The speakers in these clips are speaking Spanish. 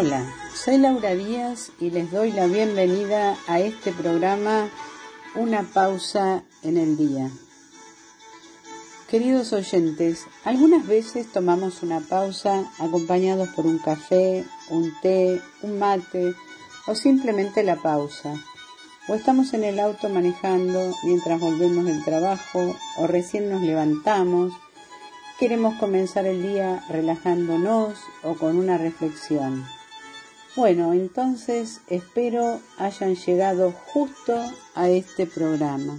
Hola, soy Laura Díaz y les doy la bienvenida a este programa Una pausa en el día. Queridos oyentes, algunas veces tomamos una pausa acompañados por un café, un té, un mate o simplemente la pausa. O estamos en el auto manejando mientras volvemos del trabajo o recién nos levantamos. Queremos comenzar el día relajándonos o con una reflexión. Bueno, entonces espero hayan llegado justo a este programa.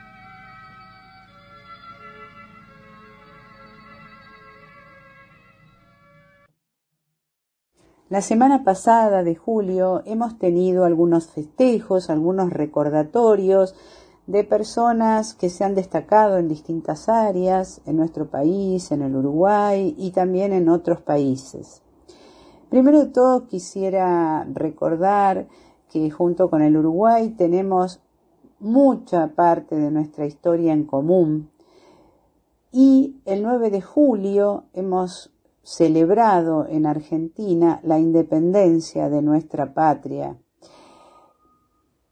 La semana pasada de julio hemos tenido algunos festejos, algunos recordatorios de personas que se han destacado en distintas áreas, en nuestro país, en el Uruguay y también en otros países. Primero de todo quisiera recordar que junto con el Uruguay tenemos mucha parte de nuestra historia en común y el 9 de julio hemos celebrado en Argentina la independencia de nuestra patria,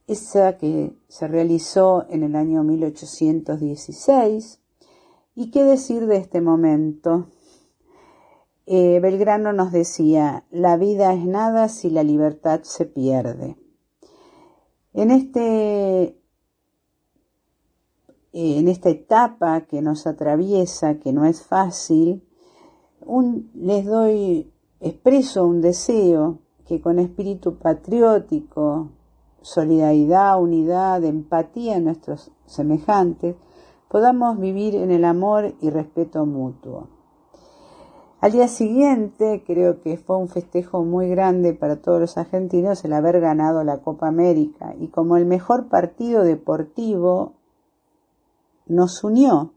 esa que se realizó en el año 1816. ¿Y qué decir de este momento? Eh, Belgrano nos decía, la vida es nada si la libertad se pierde. En, este, en esta etapa que nos atraviesa, que no es fácil, les doy, expreso un deseo que con espíritu patriótico, solidaridad, unidad, empatía en nuestros semejantes, podamos vivir en el amor y respeto mutuo. Al día siguiente, creo que fue un festejo muy grande para todos los argentinos el haber ganado la Copa América y como el mejor partido deportivo nos unió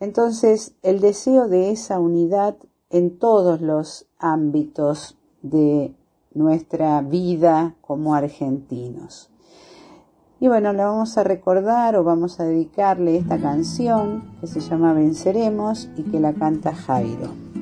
entonces, el deseo de esa unidad en todos los ámbitos de nuestra vida como argentinos. Y bueno, la vamos a recordar o vamos a dedicarle esta canción que se llama Venceremos y que la canta Jairo.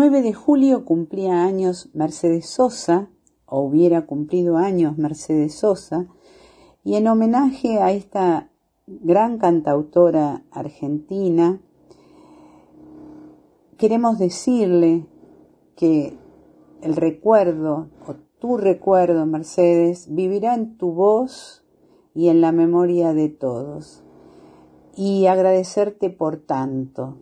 9 de julio cumplía años Mercedes Sosa, o hubiera cumplido años Mercedes Sosa, y en homenaje a esta gran cantautora argentina, queremos decirle que el recuerdo, o tu recuerdo, Mercedes, vivirá en tu voz y en la memoria de todos. Y agradecerte por tanto.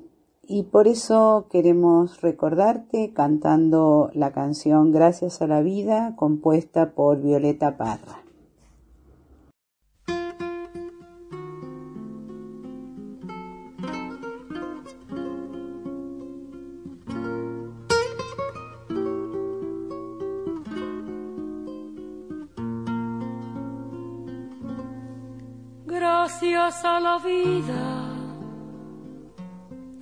Y por eso queremos recordarte cantando la canción Gracias a la vida, compuesta por Violeta Parra. Gracias a la vida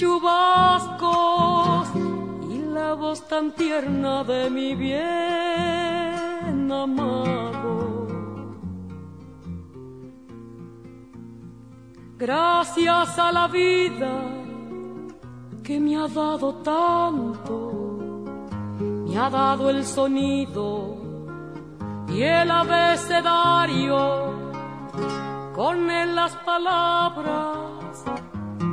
chubascos y la voz tan tierna de mi bien amado. Gracias a la vida que me ha dado tanto, me ha dado el sonido y el abecedario, con él las palabras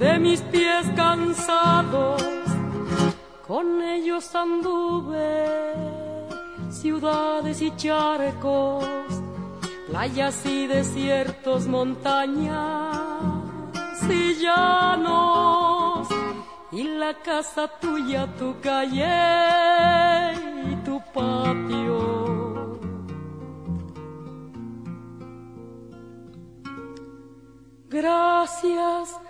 de mis pies cansados, con ellos anduve ciudades y charcos, playas y desiertos, montañas y llanos, y la casa tuya, tu calle y tu patio. Gracias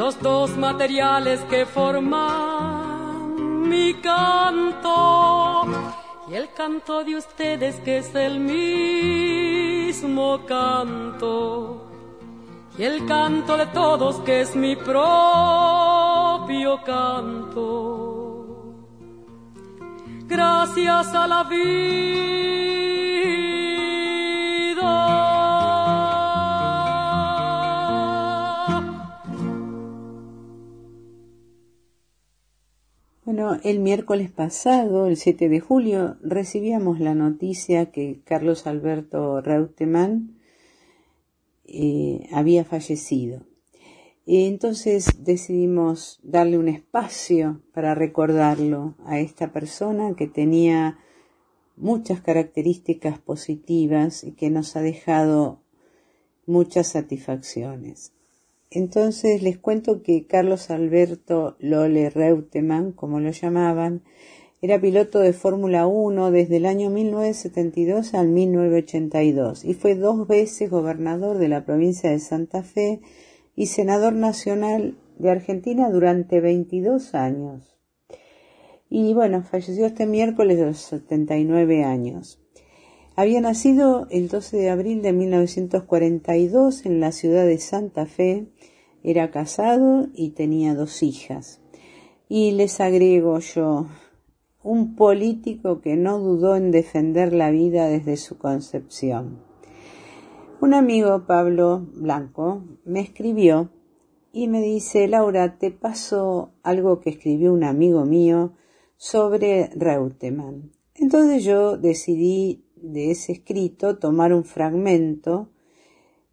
los dos materiales que forman mi canto. Y el canto de ustedes que es el mismo canto. Y el canto de todos que es mi propio canto. Gracias a la vida Bueno, El miércoles pasado, el 7 de julio, recibíamos la noticia que Carlos Alberto Reutemann eh, había fallecido. Entonces decidimos darle un espacio para recordarlo a esta persona que tenía muchas características positivas y que nos ha dejado muchas satisfacciones. Entonces les cuento que Carlos Alberto Lole Reutemann, como lo llamaban, era piloto de Fórmula 1 desde el año 1972 al 1982 y fue dos veces gobernador de la provincia de Santa Fe y senador nacional de Argentina durante 22 años. Y bueno, falleció este miércoles a los 79 años. Había nacido el 12 de abril de 1942 en la ciudad de Santa Fe, era casado y tenía dos hijas. Y les agrego yo, un político que no dudó en defender la vida desde su concepción. Un amigo, Pablo Blanco, me escribió y me dice, Laura, te paso algo que escribió un amigo mío sobre Reutemann. Entonces yo decidí de ese escrito tomar un fragmento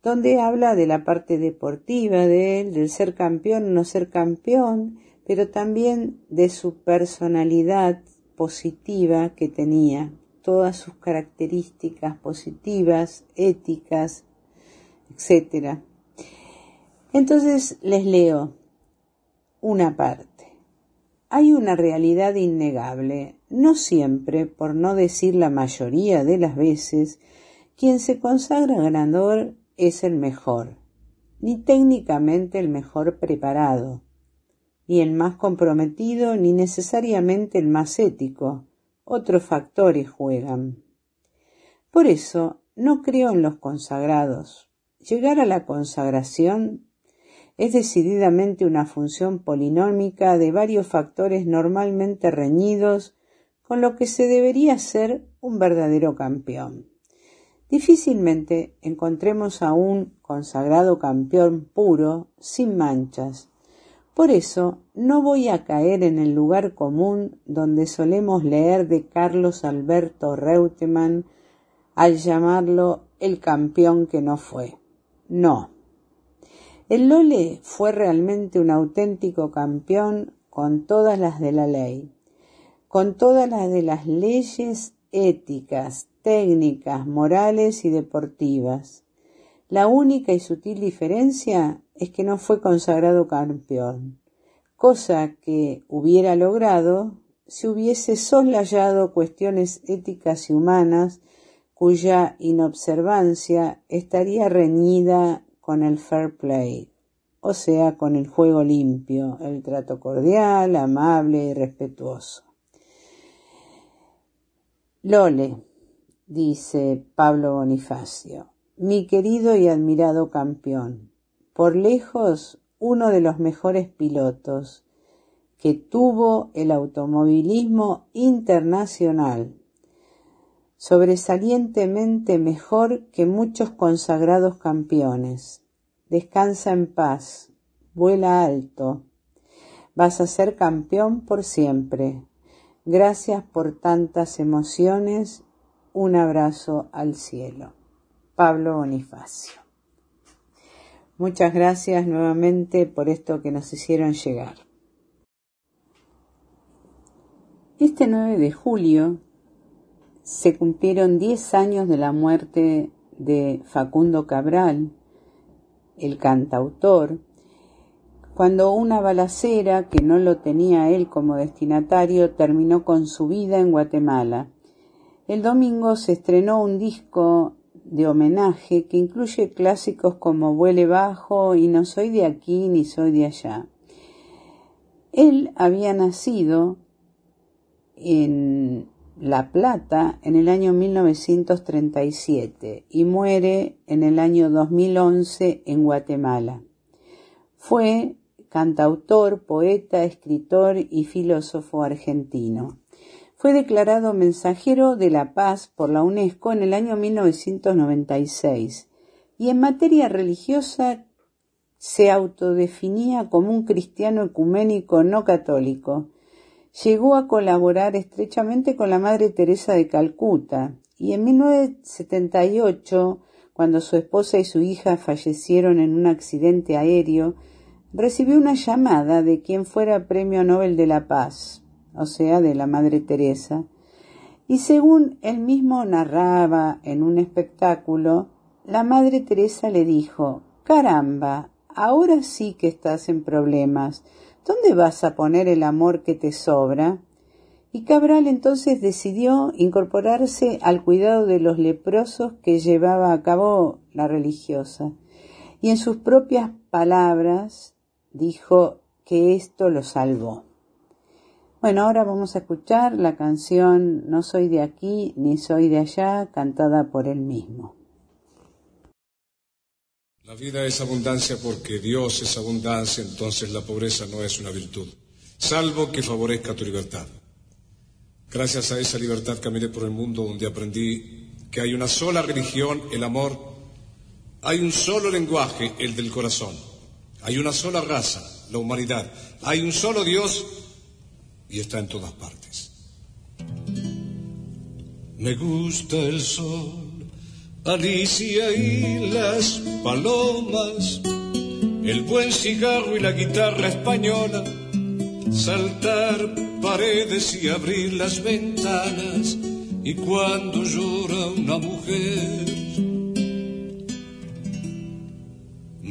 donde habla de la parte deportiva de él, del ser campeón no ser campeón, pero también de su personalidad positiva que tenía, todas sus características positivas, éticas, etc. Entonces les leo una parte. Hay una realidad innegable, no siempre, por no decir la mayoría de las veces, quien se consagra ganador es el mejor, ni técnicamente el mejor preparado, ni el más comprometido, ni necesariamente el más ético. Otros factores juegan. Por eso no creo en los consagrados. Llegar a la consagración es decididamente una función polinómica de varios factores normalmente reñidos con lo que se debería ser un verdadero campeón. Difícilmente encontremos a un consagrado campeón puro, sin manchas, por eso no voy a caer en el lugar común donde solemos leer de Carlos Alberto Reutemann al llamarlo el campeón que no fue. No. El Lole fue realmente un auténtico campeón con todas las de la ley, con todas las de las leyes éticas, técnicas, morales y deportivas. La única y sutil diferencia es que no fue consagrado campeón, cosa que hubiera logrado si hubiese soslayado cuestiones éticas y humanas cuya inobservancia estaría reñida con el fair play, o sea, con el juego limpio, el trato cordial, amable y respetuoso. Lole, dice Pablo Bonifacio, mi querido y admirado campeón, por lejos uno de los mejores pilotos que tuvo el automovilismo internacional, sobresalientemente mejor que muchos consagrados campeones. Descansa en paz, vuela alto, vas a ser campeón por siempre. Gracias por tantas emociones, un abrazo al cielo. Pablo Bonifacio. Muchas gracias nuevamente por esto que nos hicieron llegar. Este 9 de julio se cumplieron 10 años de la muerte de Facundo Cabral, el cantautor, cuando una balacera que no lo tenía él como destinatario terminó con su vida en Guatemala. El domingo se estrenó un disco de homenaje que incluye clásicos como Vuele bajo y No soy de aquí ni soy de allá. Él había nacido en La Plata en el año 1937 y muere en el año 2011 en Guatemala. Fue cantautor, poeta, escritor y filósofo argentino. Fue declarado mensajero de la paz por la UNESCO en el año 1996 y en materia religiosa se autodefinía como un cristiano ecuménico no católico, llegó a colaborar estrechamente con la Madre Teresa de Calcuta y en 1978, cuando su esposa y su hija fallecieron en un accidente aéreo, recibió una llamada de quien fuera Premio Nobel de la Paz, o sea, de la Madre Teresa, y según él mismo narraba en un espectáculo, la Madre Teresa le dijo, Caramba, ahora sí que estás en problemas. ¿Dónde vas a poner el amor que te sobra? Y Cabral entonces decidió incorporarse al cuidado de los leprosos que llevaba a cabo la religiosa. Y en sus propias palabras dijo que esto lo salvó. Bueno, ahora vamos a escuchar la canción No soy de aquí ni soy de allá, cantada por él mismo. La vida es abundancia porque Dios es abundancia, entonces la pobreza no es una virtud, salvo que favorezca tu libertad. Gracias a esa libertad caminé por el mundo donde aprendí que hay una sola religión, el amor, hay un solo lenguaje, el del corazón, hay una sola raza, la humanidad, hay un solo Dios y está en todas partes. Me gusta el sol Alicia y las palomas, el buen cigarro y la guitarra española, saltar paredes y abrir las ventanas, y cuando llora una mujer.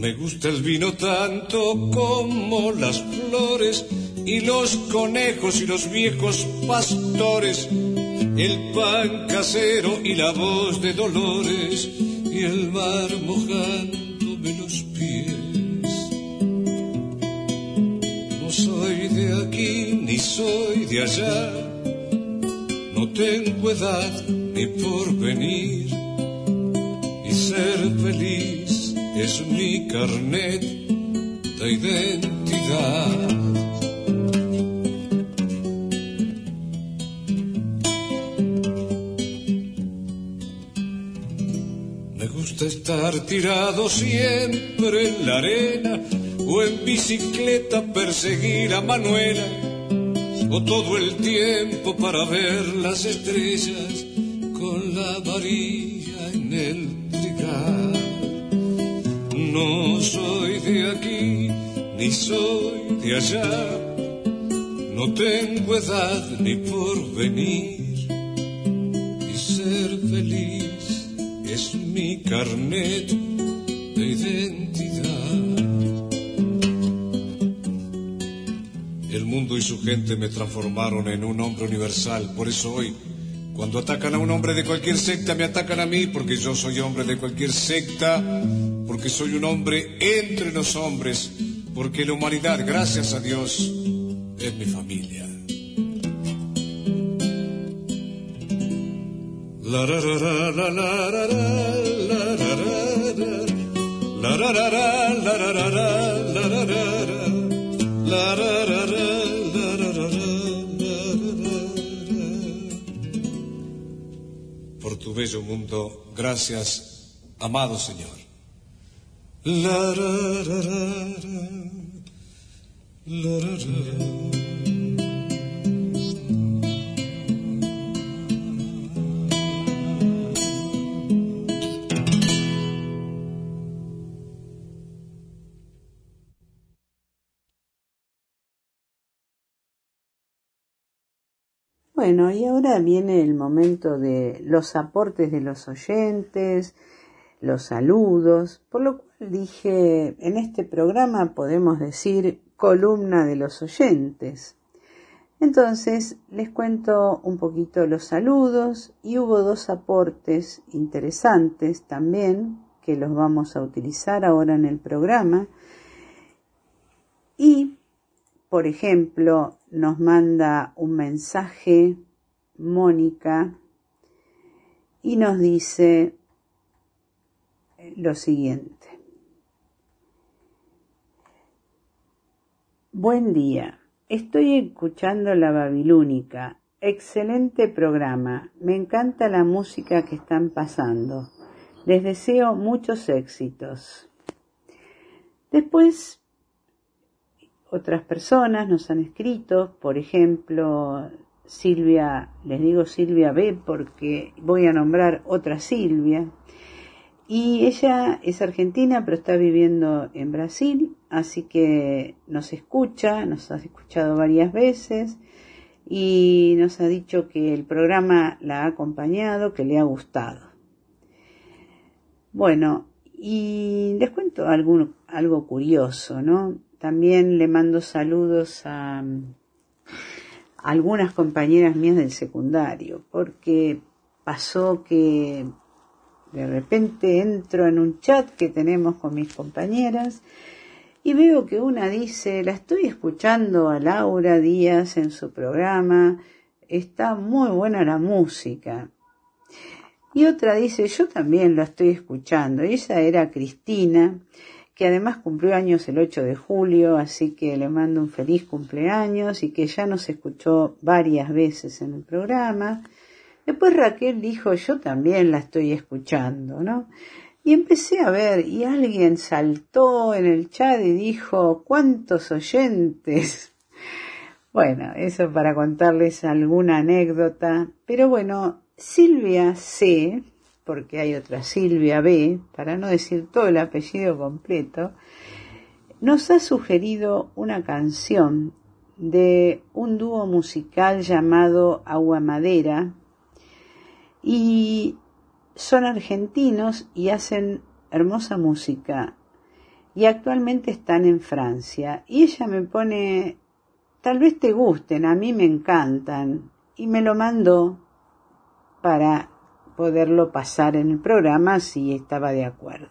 Me gusta el vino tanto como las flores y los conejos y los viejos pastores. El pan casero y la voz de Dolores y el mar mojándome los pies. No soy de aquí ni soy de allá, no tengo edad ni por venir y ser feliz es mi carnet de identidad. estar tirado siempre en la arena o en bicicleta perseguir a Manuela o todo el tiempo para ver las estrellas soy de aquí ni soy de allá, no tengo edad ni por venir. Y ser feliz es mi carnet de identidad. El mundo y su gente me transformaron en un hombre universal, por eso hoy, cuando atacan a un hombre de cualquier secta, me atacan a mí, porque yo soy hombre de cualquier secta, porque soy un hombre entre los hombres, porque la humanidad, gracias a Dios, es mi familia. Por tu bello mundo, gracias, amado Señor. Bueno, y ahora viene el momento de los aportes de los oyentes, los saludos, por lo dije, en este programa podemos decir columna de los oyentes. Entonces, les cuento un poquito los saludos y hubo dos aportes interesantes también que los vamos a utilizar ahora en el programa. Y, por ejemplo, nos manda un mensaje Mónica y nos dice lo siguiente. Buen día, estoy escuchando la Babilónica. Excelente programa, me encanta la música que están pasando. Les deseo muchos éxitos. Después otras personas nos han escrito, por ejemplo, Silvia, les digo Silvia B porque voy a nombrar otra Silvia. Y ella es argentina, pero está viviendo en Brasil, así que nos escucha, nos ha escuchado varias veces y nos ha dicho que el programa la ha acompañado, que le ha gustado. Bueno, y les cuento algo, curioso, ¿no? También le mando saludos a, algunas compañeras mías del secundario, porque pasó que de repente entro en un chat que tenemos con mis compañeras y veo que una dice, la estoy escuchando a Laura Díaz en su programa, está muy buena la música. Y otra dice, yo también la estoy escuchando. Y esa era Cristina, que además cumplió años el 8 de julio, así que le mando un feliz cumpleaños y que ya nos escuchó varias veces en el programa. Después Raquel dijo, yo también la estoy escuchando, ¿no? Y empecé a ver, y alguien saltó en el chat y dijo, ¿cuántos oyentes? Bueno, eso para contarles alguna anécdota, pero bueno, Silvia C, porque hay otra Silvia B, para no decir todo el apellido completo, nos ha sugerido una canción de un dúo musical llamado Agua Madera y son argentinos y hacen hermosa música y actualmente están en Francia y ella me pone tal vez te gusten, a mí me encantan y me lo mandó para poderlo pasar en el programa si estaba de acuerdo.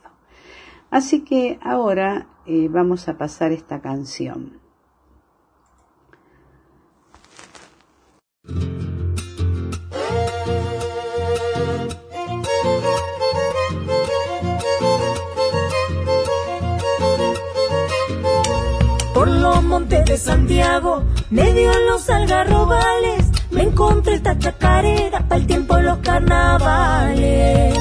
Así que ahora eh, vamos a pasar esta canción. De Santiago, medio en los algarrobales, me encontré esta chacarera para el tiempo de los carnavales.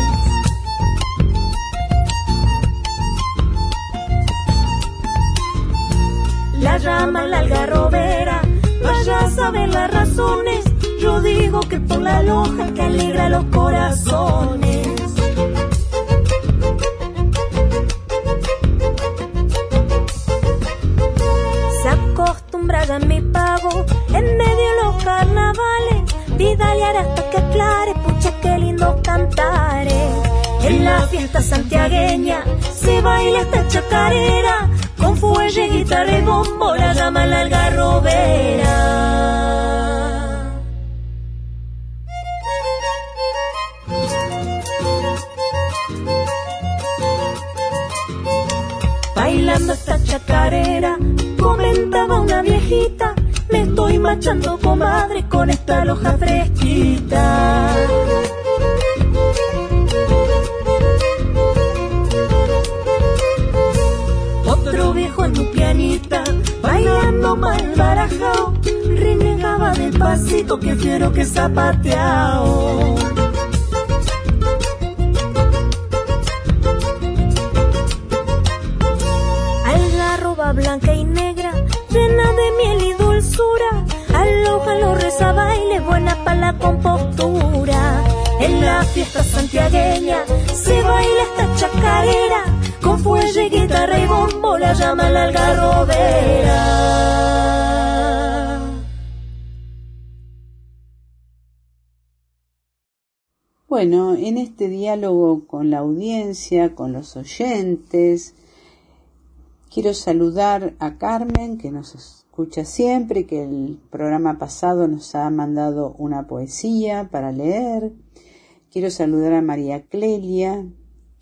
La llama la algarrobera, vaya a saber las razones. Yo digo que por la loja que alegra los corazones. Mi pago en medio de los carnavales. Vidalear hasta que aclare, pucha qué lindo cantares. En la fiesta santiagueña se baila esta chacarera. Con fuelle, guitarra y bombo la llama la algarrobera. Bailando esta chacarera, estoy machando comadre con esta loja fresquita. Otro viejo en un pianita, bailando mal barajao, renegaba del pasito que fiero que zapateao. Algarroba blanca y negra, llena de miel y aloja los reza baile, buena para la compostura. En la fiesta santiagueña se baila esta chacarera, con fuelle, guitarra y bombo la llama la algarrobera. Bueno, en este diálogo con la audiencia, con los oyentes, quiero saludar a Carmen, que nos escucha siempre, que el programa pasado nos ha mandado una poesía para leer. Quiero saludar a María Clelia,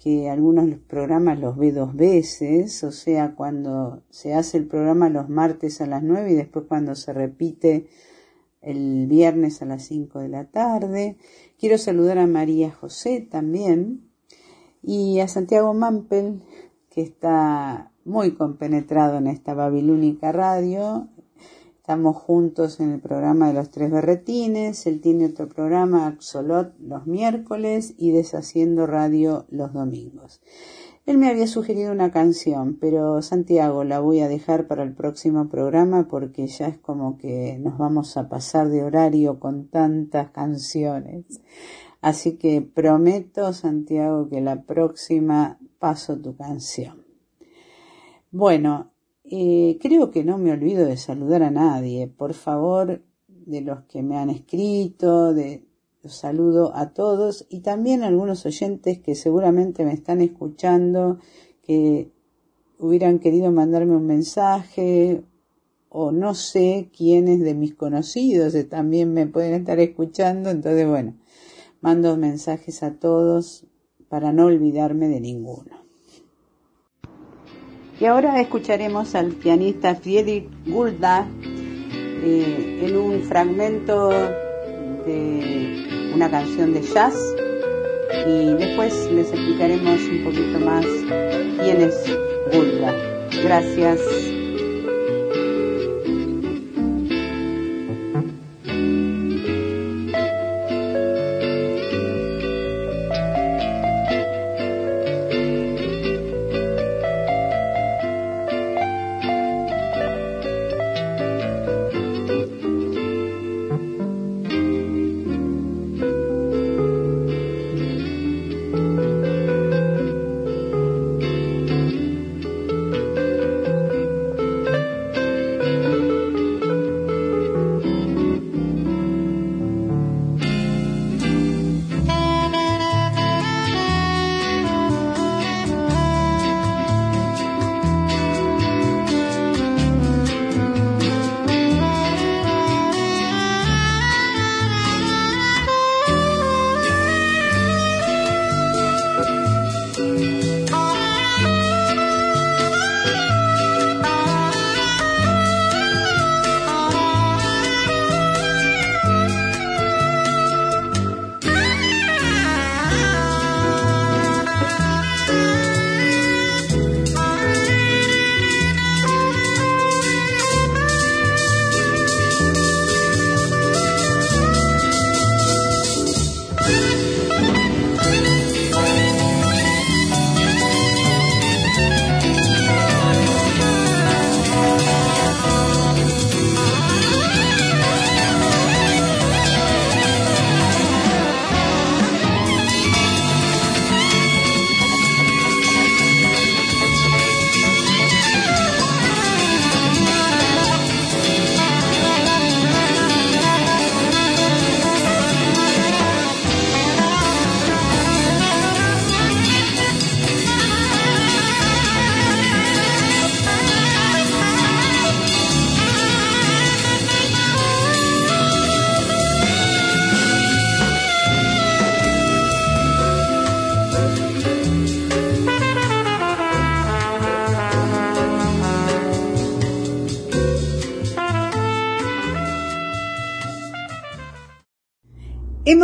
que algunos programas los ve dos veces, o sea, cuando se hace el programa los martes a las nueve y después cuando se repite el viernes a las cinco de la tarde. Quiero saludar a María José también y a Santiago Mampel, que está muy compenetrado en esta babilónica radio. Estamos juntos en el programa de los tres berretines. Él tiene otro programa, Axolot, los miércoles y Deshaciendo Radio los domingos. Él me había sugerido una canción, pero Santiago la voy a dejar para el próximo programa porque ya es como que nos vamos a pasar de horario con tantas canciones. Así que prometo, Santiago, que la próxima paso tu canción. Bueno, eh, creo que no me olvido de saludar a nadie. Por favor, de los que me han escrito, de, los saludo a todos y también a algunos oyentes que seguramente me están escuchando, que hubieran querido mandarme un mensaje o no sé quiénes de mis conocidos también me pueden estar escuchando. Entonces, bueno, mando mensajes a todos para no olvidarme de ninguno. Y ahora escucharemos al pianista Friedrich Gulda eh, en un fragmento de una canción de jazz y después les explicaremos un poquito más quién es Gulda. Gracias.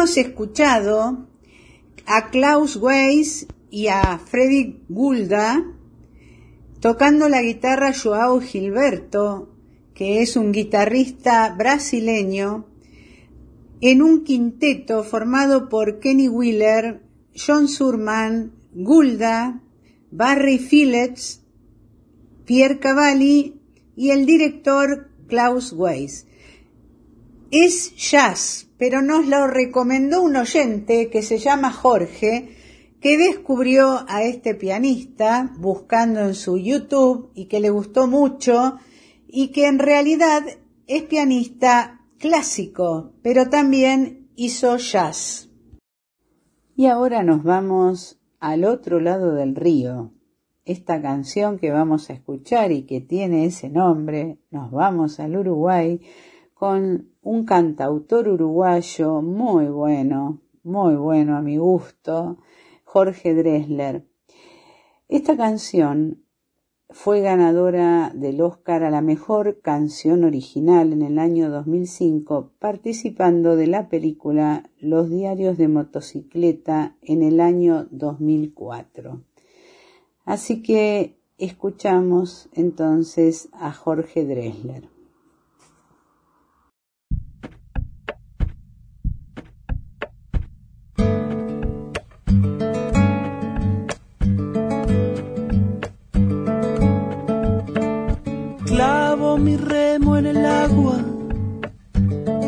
Hemos escuchado a Klaus Weiss y a Freddy Gulda tocando la guitarra Joao Gilberto, que es un guitarrista brasileño, en un quinteto formado por Kenny Wheeler, John Surman, Gulda, Barry Phillips, Pierre Cavalli y el director Klaus Weiss. Es jazz, pero nos lo recomendó un oyente que se llama Jorge, que descubrió a este pianista buscando en su YouTube y que le gustó mucho y que en realidad es pianista clásico, pero también hizo jazz. Y ahora nos vamos al otro lado del río. Esta canción que vamos a escuchar y que tiene ese nombre, Nos vamos al Uruguay, con un cantautor uruguayo muy bueno, muy bueno a mi gusto, Jorge Dresler. Esta canción fue ganadora del Oscar a la mejor canción original en el año 2005, participando de la película Los diarios de motocicleta en el año 2004. Así que escuchamos entonces a Jorge Dresler.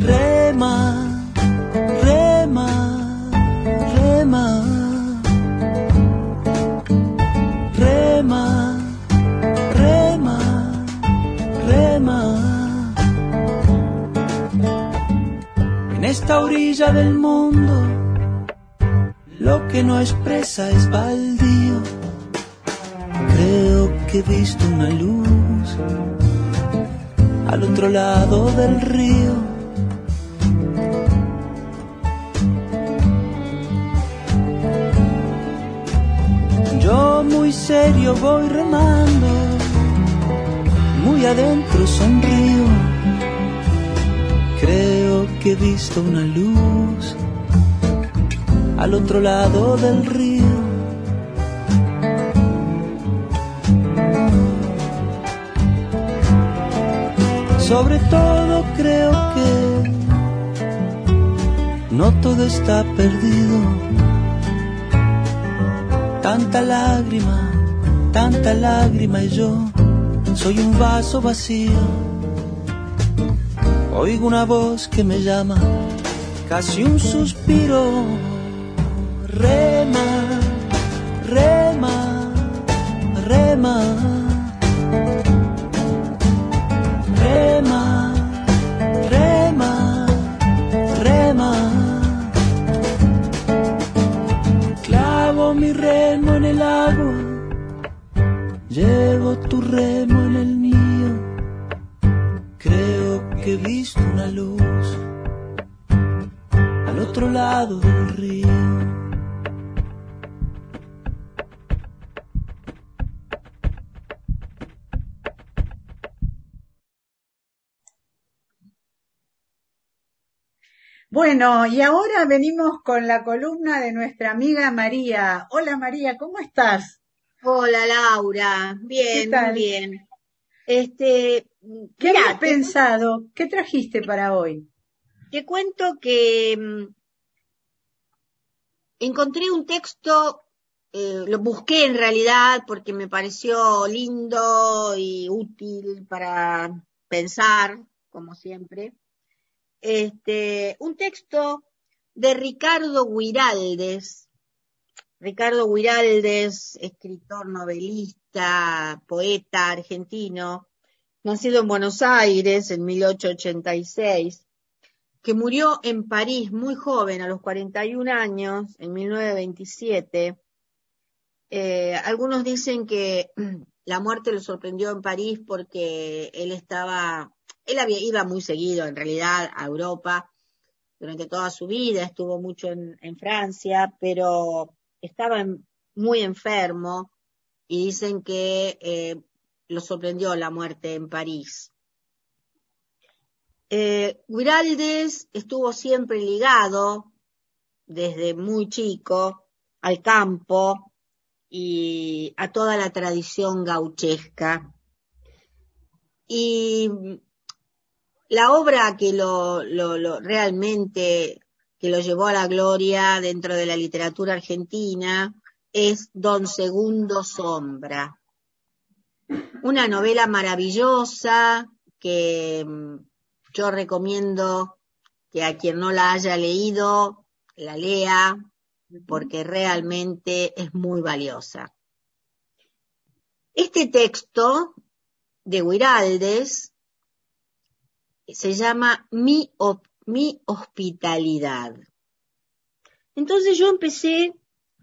Rema, rema, rema. Rema, rema, rema. En esta orilla del mundo, lo que no expresa es baldío. Creo que he visto una luz al otro lado del río. Serio voy remando, muy adentro sonrío. Creo que he visto una luz al otro lado del río. Sobre todo creo que no todo está perdido. Tanta lágrima, tanta lágrima y yo soy un vaso vacío. Oigo una voz que me llama, casi un suspiro. Rema, rema, rema. Bueno, y ahora venimos con la columna de nuestra amiga María. Hola María, ¿cómo estás? Hola Laura, bien, muy bien. Este, ¿Qué mirá, te, pensado? ¿Qué trajiste para hoy? te cuento que mm, encontré un texto, eh, lo busqué en realidad porque me pareció lindo y útil para pensar, como siempre. Este, un texto de Ricardo Guiraldes. Ricardo Guiraldes, escritor, novelista, poeta argentino, nacido en Buenos Aires en 1886, que murió en París muy joven, a los 41 años, en 1927. Eh, algunos dicen que la muerte lo sorprendió en París porque él estaba, él había, iba muy seguido en realidad a Europa durante toda su vida, estuvo mucho en, Francia, pero estaba muy enfermo y dicen que eh, lo sorprendió la muerte en París. Eh, estuvo siempre ligado desde muy chico al campo y a toda la tradición gauchesca. Y la obra que lo, lo, lo realmente que lo llevó a la gloria dentro de la literatura argentina es Don Segundo Sombra. Una novela maravillosa que mm, yo recomiendo que a quien no la haya leído la lea porque realmente es muy valiosa. Este texto de Guiraldes se llama Mi, op- mi hospitalidad. Entonces yo empecé,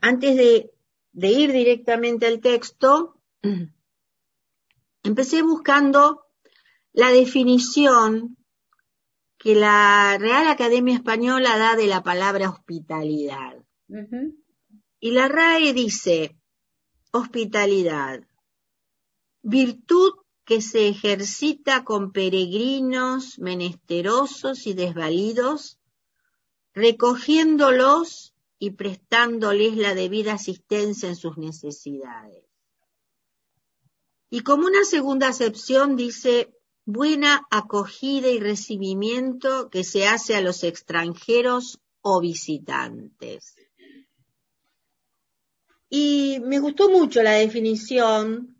antes de, de ir directamente al texto, empecé buscando la definición que la Real Academia Española da de la palabra hospitalidad. Y la RAE dice, hospitalidad, virtud que se ejercita con peregrinos, menesterosos y desvalidos, recogiéndolos y prestándoles la debida asistencia en sus necesidades. Y como una segunda acepción dice, buena acogida y recibimiento que se hace a los extranjeros o visitantes. Y me gustó mucho la definición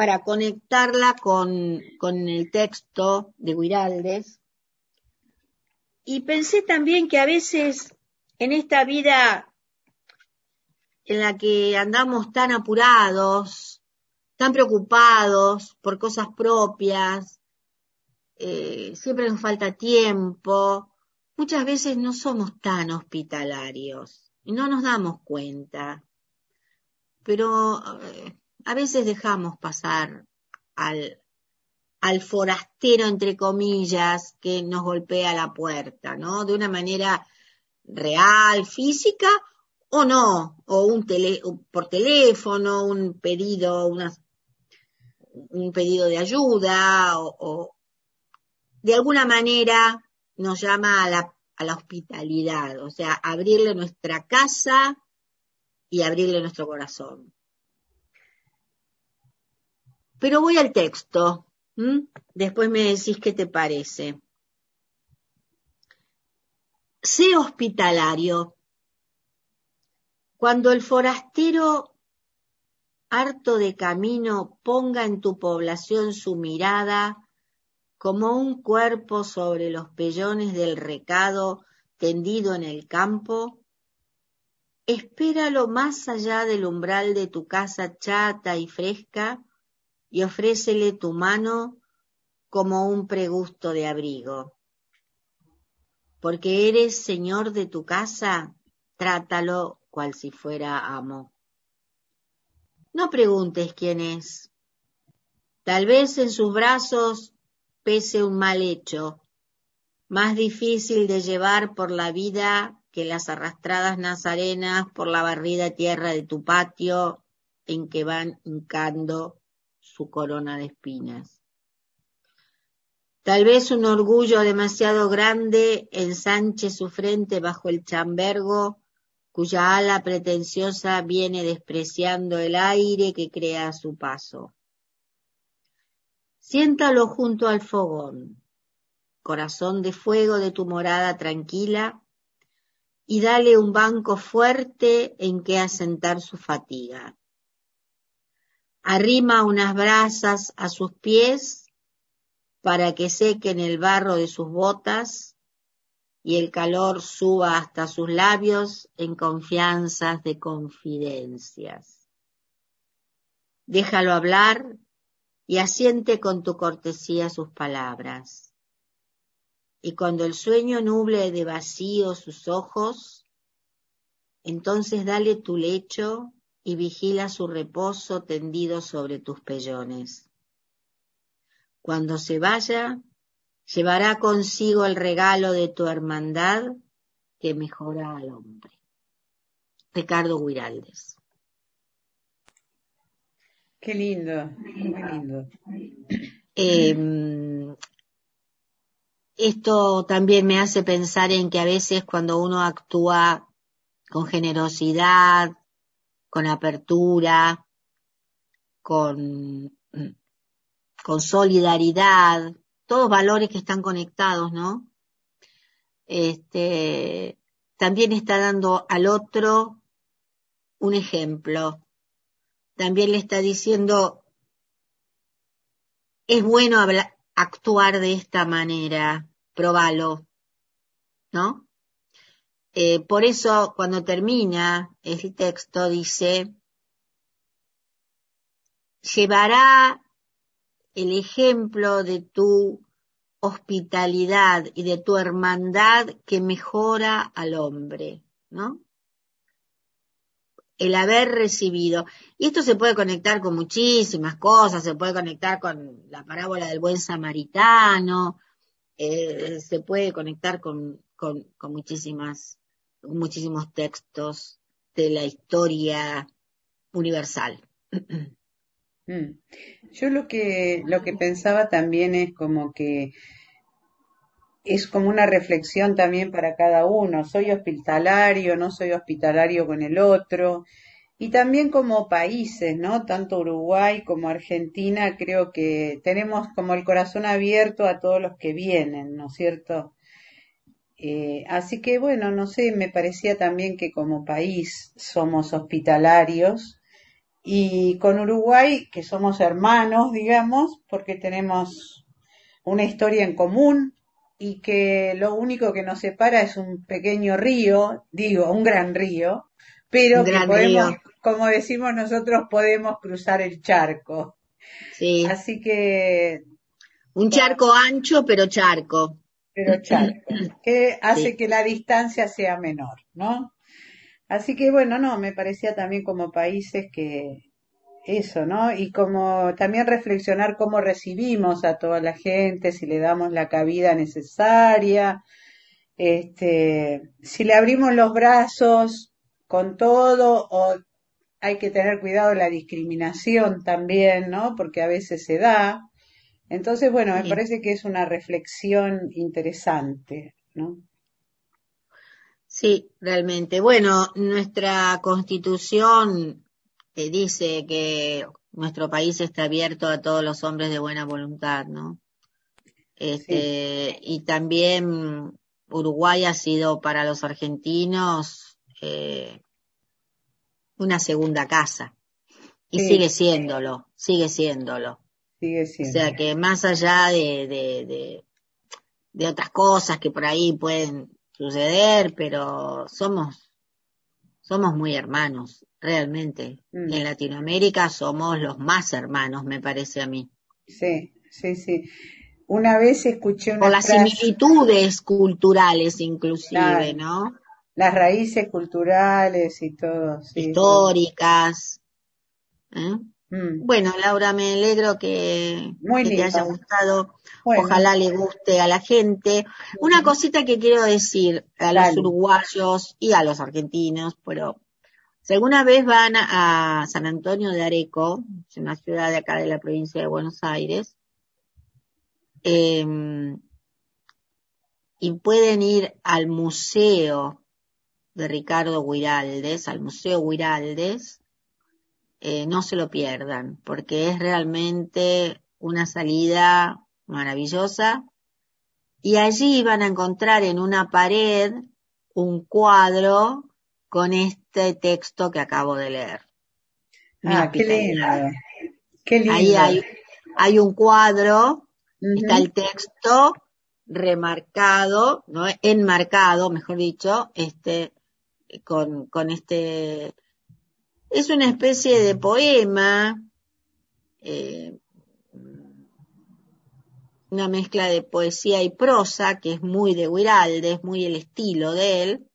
para conectarla con, con el texto de Guiraldes. Y pensé también que a veces en esta vida en la que andamos tan apurados, tan preocupados por cosas propias, eh, siempre nos falta tiempo, muchas veces no somos tan hospitalarios y no nos damos cuenta. Pero eh, a veces dejamos pasar al, al forastero, entre comillas, que nos golpea la puerta, ¿no? De una manera real, física, o no, o un tele, por teléfono, un pedido, una, un pedido de ayuda, o, o, de alguna manera nos llama a la, a la hospitalidad, o sea, abrirle nuestra casa y abrirle nuestro corazón. Pero voy al texto. Después me decís qué te parece. Sé hospitalario. Cuando el forastero harto de camino ponga en tu población su mirada como un cuerpo sobre los pellones del recado tendido en el campo, espéralo más allá del umbral de tu casa chata y fresca y ofrécele tu mano como un pregusto de abrigo. Porque eres señor de tu casa, trátalo cual si fuera amo. No preguntes quién es. Tal vez en sus brazos pese un mal hecho, más difícil de llevar por la vida que las arrastradas nazarenas por la barrida tierra de tu patio en que van hincando su corona de espinas. Tal vez un orgullo demasiado grande ensanche su frente bajo el chambergo cuya ala pretenciosa viene despreciando el aire que crea su paso. Siéntalo junto al fogón, corazón de fuego de tu morada tranquila, y dale un banco fuerte en que asentar su fatiga arrima unas brasas a sus pies para que sequen el barro de sus botas y el calor suba hasta sus labios en confianzas de confidencias. Déjalo hablar y asiente con tu cortesía sus palabras. Y cuando el sueño nuble de vacío sus ojos, entonces dale tu lecho y vigila su reposo tendido sobre tus pellones. Cuando se vaya, llevará consigo el regalo de tu hermandad que mejora al hombre. Ricardo Guiraldes. Qué lindo, qué lindo. Eh, esto también me hace pensar en que a veces cuando uno actúa con generosidad, con apertura, con, con solidaridad, todos valores que están conectados, ¿no? Este, también está dando al otro un ejemplo. También le está diciendo, es bueno actuar de esta manera, probalo, ¿no? Eh, por eso cuando termina el texto dice, llevará el ejemplo de tu hospitalidad y de tu hermandad que mejora al hombre, ¿no? El haber recibido. Y esto se puede conectar con muchísimas cosas, se puede conectar con la parábola del buen samaritano, eh, se puede conectar con, con, con muchísimas, muchísimos textos de la historia universal. Mm. Yo lo que, lo que pensaba también es como que es como una reflexión también para cada uno. Soy hospitalario, no soy hospitalario con el otro. Y también como países, ¿no? Tanto Uruguay como Argentina, creo que tenemos como el corazón abierto a todos los que vienen, ¿no es cierto? Eh, así que bueno, no sé, me parecía también que como país somos hospitalarios y con Uruguay, que somos hermanos, digamos, porque tenemos una historia en común y que lo único que nos separa es un pequeño río, digo, un gran río, pero que podemos, como decimos nosotros, podemos cruzar el charco. Sí. Así que... Un charco ancho, pero charco. Pero charco, que hace que la distancia sea menor, ¿no? Así que bueno, no, me parecía también como países que eso, ¿no? Y como también reflexionar cómo recibimos a toda la gente, si le damos la cabida necesaria, este, si le abrimos los brazos con todo o hay que tener cuidado de la discriminación también, ¿no? Porque a veces se da. Entonces, bueno, me parece que es una reflexión interesante, ¿no? Sí, realmente. Bueno, nuestra constitución eh, dice que nuestro país está abierto a todos los hombres de buena voluntad, ¿no? Este, Y también Uruguay ha sido para los argentinos eh, una segunda casa. Y sigue siéndolo, sigue siéndolo. Sigue siendo. O sea que más allá de, de, de, de otras cosas que por ahí pueden suceder, pero somos, somos muy hermanos, realmente. Mm. En Latinoamérica somos los más hermanos, me parece a mí. Sí, sí, sí. Una vez escuché una Por las frase- similitudes culturales inclusive. ¿no? las raíces culturales y todo. sí, Históricas. ¿eh? Mm. Bueno, Laura, me alegro que, Muy que te haya gustado. Bueno. Ojalá le guste a la gente. Una cosita que quiero decir a los Dale. uruguayos y a los argentinos, pero si alguna vez van a, a San Antonio de Areco, es una ciudad de acá de la provincia de Buenos Aires, eh, y pueden ir al museo de Ricardo Guiraldes, al Museo Guiraldes, eh, no se lo pierdan, porque es realmente una salida maravillosa. Y allí van a encontrar en una pared un cuadro con este texto que acabo de leer. Ah, qué lindo. Qué lindo. Ahí hay, hay un cuadro, está el texto remarcado, ¿no? enmarcado, mejor dicho, este, con, con este, es una especie de poema, eh, una mezcla de poesía y prosa, que es muy de Guiraldes, es muy el estilo de él,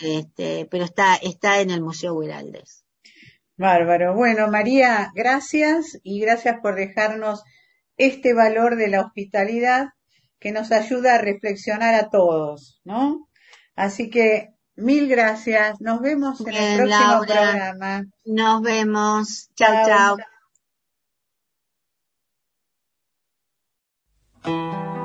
este, pero está, está en el Museo Guiraldes. Bárbaro. Bueno, María, gracias y gracias por dejarnos este valor de la hospitalidad que nos ayuda a reflexionar a todos, ¿no? Así que mil gracias. Nos vemos en el próximo Laura. programa. Nos vemos. Chao, Chao. chao.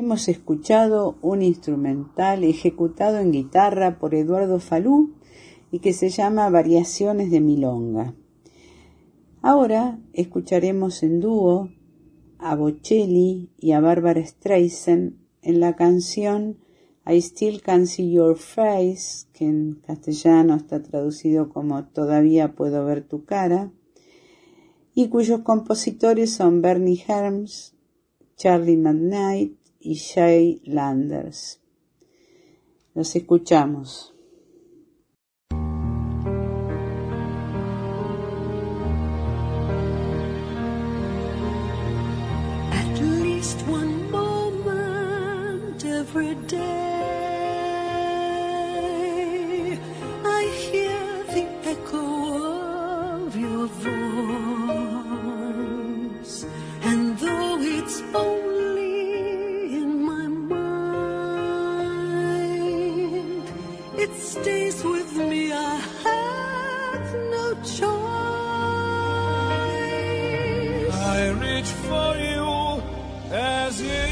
Hemos escuchado un instrumental ejecutado en guitarra por Eduardo Falú y que se llama Variaciones de Milonga. Ahora escucharemos en dúo a Bocelli y a Barbara Streisand en la canción I Still Can See Your Face, que en castellano está traducido como Todavía puedo ver tu cara, y cuyos compositores son Bernie Herms, Charlie McKnight y Shay Landers. Los escuchamos. At least one moment every day, stays with me. I have no choice. I reach for you as if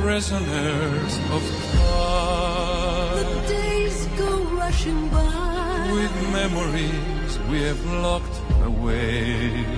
prisoners of The time. days go rushing by. With memories we have locked away.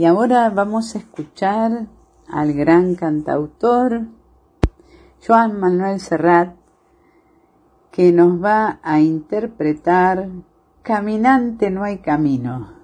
Y ahora vamos a escuchar al gran cantautor Joan Manuel Serrat que nos va a interpretar Caminante no hay camino.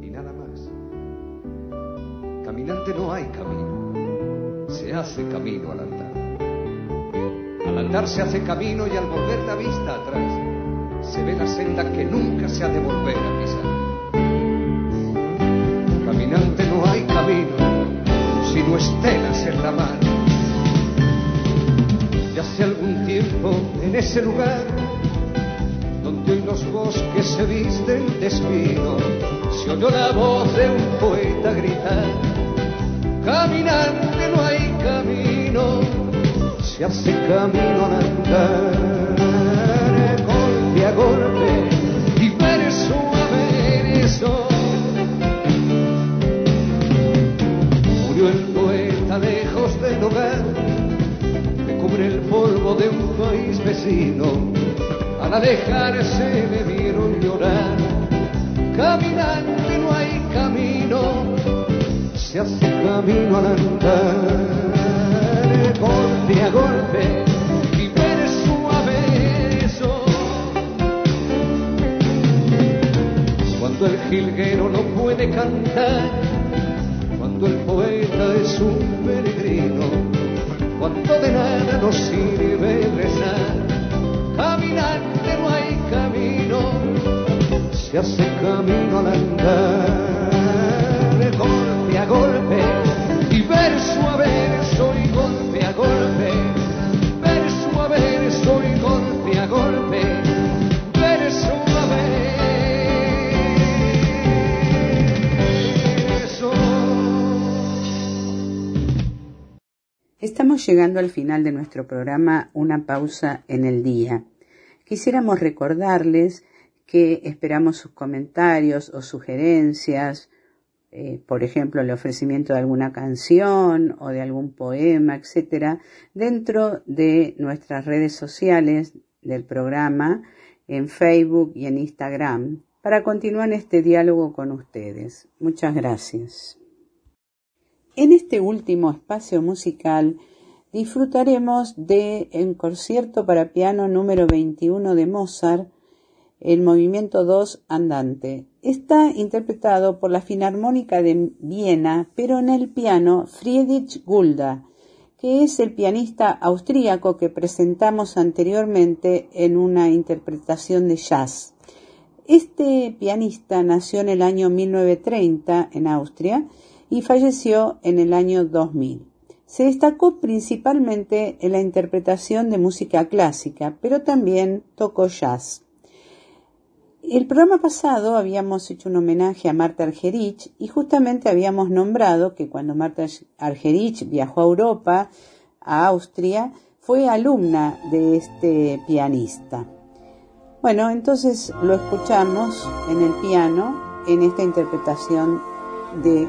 Y nada más. Caminante no hay camino, se hace camino al andar. Al andar se hace camino y al volver la vista atrás se ve la senda que nunca se ha de volver a pisar. Caminante no hay camino sino estelas en la mar. Y hace algún tiempo en ese lugar, los bosques se visten de espino, se oyó la voz de un poeta gritar, caminante no hay camino, se hace camino al andar, golpe a golpe y verso a verso el poeta lejos del hogar, me cubre el polvo de un país vecino, al alejarse me vieron llorar, caminante no hay camino, se hace camino al andar, golpe a golpe y verso a verso. Cuando el jilguero no puede cantar, el poeta es un peregrino, cuando de nada nos sirve rezar, hace camino al andar, golpe a golpe y verso a verso y golpe a golpe, verso a verso y golpe a golpe, verso a verso. Estamos llegando al final de nuestro programa Una pausa en el día. Quisiéramos recordarles que esperamos sus comentarios o sugerencias, eh, por ejemplo, el ofrecimiento de alguna canción o de algún poema, etcétera, dentro de nuestras redes sociales del programa en Facebook y en Instagram para continuar este diálogo con ustedes. Muchas gracias. En este último espacio musical disfrutaremos de un concierto para piano número 21 de Mozart, el movimiento 2 andante. Está interpretado por la Filarmónica de Viena, pero en el piano Friedrich Gulda, que es el pianista austríaco que presentamos anteriormente en una interpretación de jazz. Este pianista nació en el año 1930 en Austria y falleció en el año 2000. Se destacó principalmente en la interpretación de música clásica, pero también tocó jazz. El programa pasado habíamos hecho un homenaje a Marta Argerich y justamente habíamos nombrado que cuando Marta Argerich viajó a Europa, a Austria, fue alumna de este pianista. Bueno, entonces lo escuchamos en el piano en esta interpretación de.